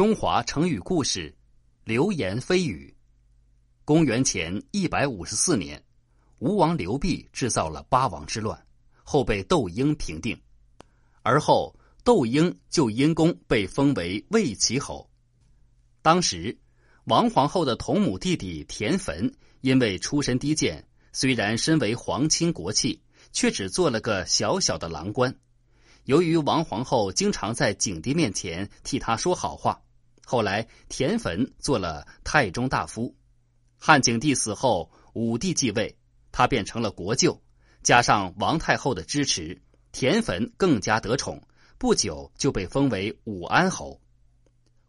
中华成语故事：流言蜚语。公元前一百五十四年，吴王刘濞制造了八王之乱，后被窦婴平定。而后，窦婴就因功被封为魏齐侯。当时，王皇后的同母弟弟田汾因为出身低贱，虽然身为皇亲国戚，却只做了个小小的郎官。由于王皇后经常在景帝面前替他说好话，后来田汾做了太中大夫。汉景帝死后，武帝继位，他变成了国舅，加上王太后的支持，田汾更加得宠，不久就被封为武安侯。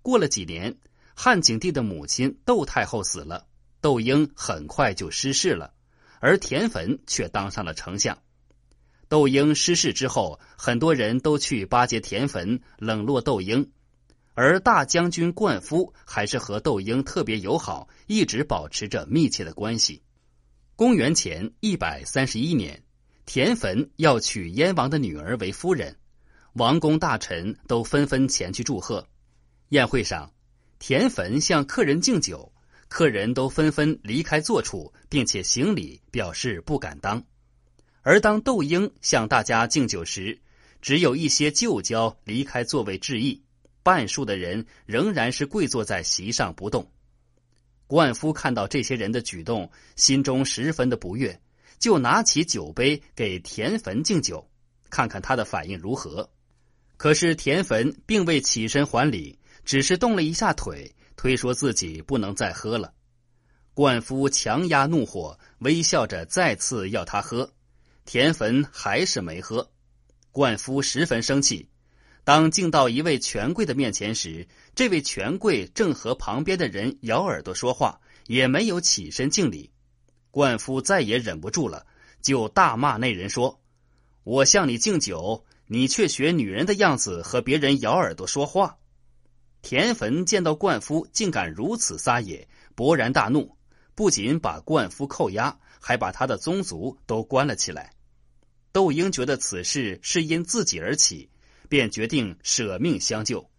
过了几年，汉景帝的母亲窦太后死了，窦婴很快就失势了，而田汾却当上了丞相。窦婴失势之后，很多人都去巴结田汾，冷落窦婴，而大将军灌夫还是和窦婴特别友好，一直保持着密切的关系。公元前一百三十一年，田汾要娶燕王的女儿为夫人，王公大臣都纷纷前去祝贺。宴会上，田汾向客人敬酒，客人都纷纷离开座处，并且行礼表示不敢当。而当窦婴向大家敬酒时，只有一些旧交离开座位致意，半数的人仍然是跪坐在席上不动。冠夫看到这些人的举动，心中十分的不悦，就拿起酒杯给田汾敬酒，看看他的反应如何。可是田汾并未起身还礼，只是动了一下腿，推说自己不能再喝了。冠夫强压怒火，微笑着再次要他喝。田汾还是没喝，冠夫十分生气。当敬到一位权贵的面前时，这位权贵正和旁边的人咬耳朵说话，也没有起身敬礼。冠夫再也忍不住了，就大骂那人说：“我向你敬酒，你却学女人的样子和别人咬耳朵说话。”田汾见到冠夫竟敢如此撒野，勃然大怒，不仅把冠夫扣押，还把他的宗族都关了起来。窦婴觉得此事是因自己而起，便决定舍命相救。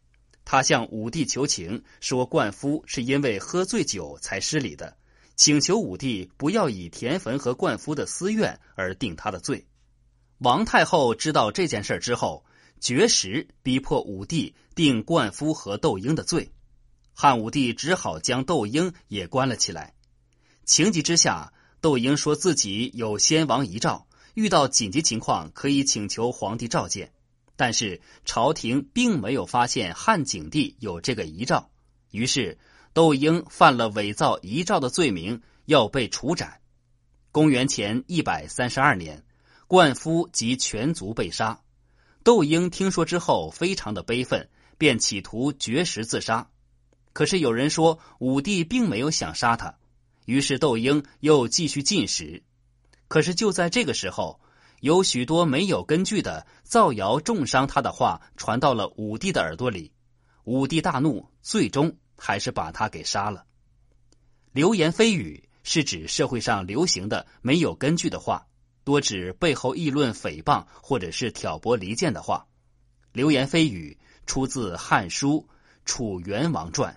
他向武帝求情，说灌夫是因为喝醉酒才失礼的，请求武帝不要以田汾和灌夫的私怨而定他的罪。王太后知道这件事之后，绝食逼迫武帝定灌夫和窦婴的罪。汉武帝只好将窦婴也关了起来。情急之下，窦婴说自己有先王遗诏。遇到紧急情况可以请求皇帝召见，但是朝廷并没有发现汉景帝有这个遗诏，于是窦婴犯了伪造遗诏的罪名，要被处斩。公元前一百三十二年，灌夫及全族被杀。窦婴听说之后，非常的悲愤，便企图绝食自杀。可是有人说武帝并没有想杀他，于是窦婴又继续进食。可是就在这个时候，有许多没有根据的造谣重伤他的话传到了武帝的耳朵里，武帝大怒，最终还是把他给杀了。流言蜚语是指社会上流行的没有根据的话，多指背后议论、诽谤或者是挑拨离间的话。流言蜚语出自《汉书·楚元王传》。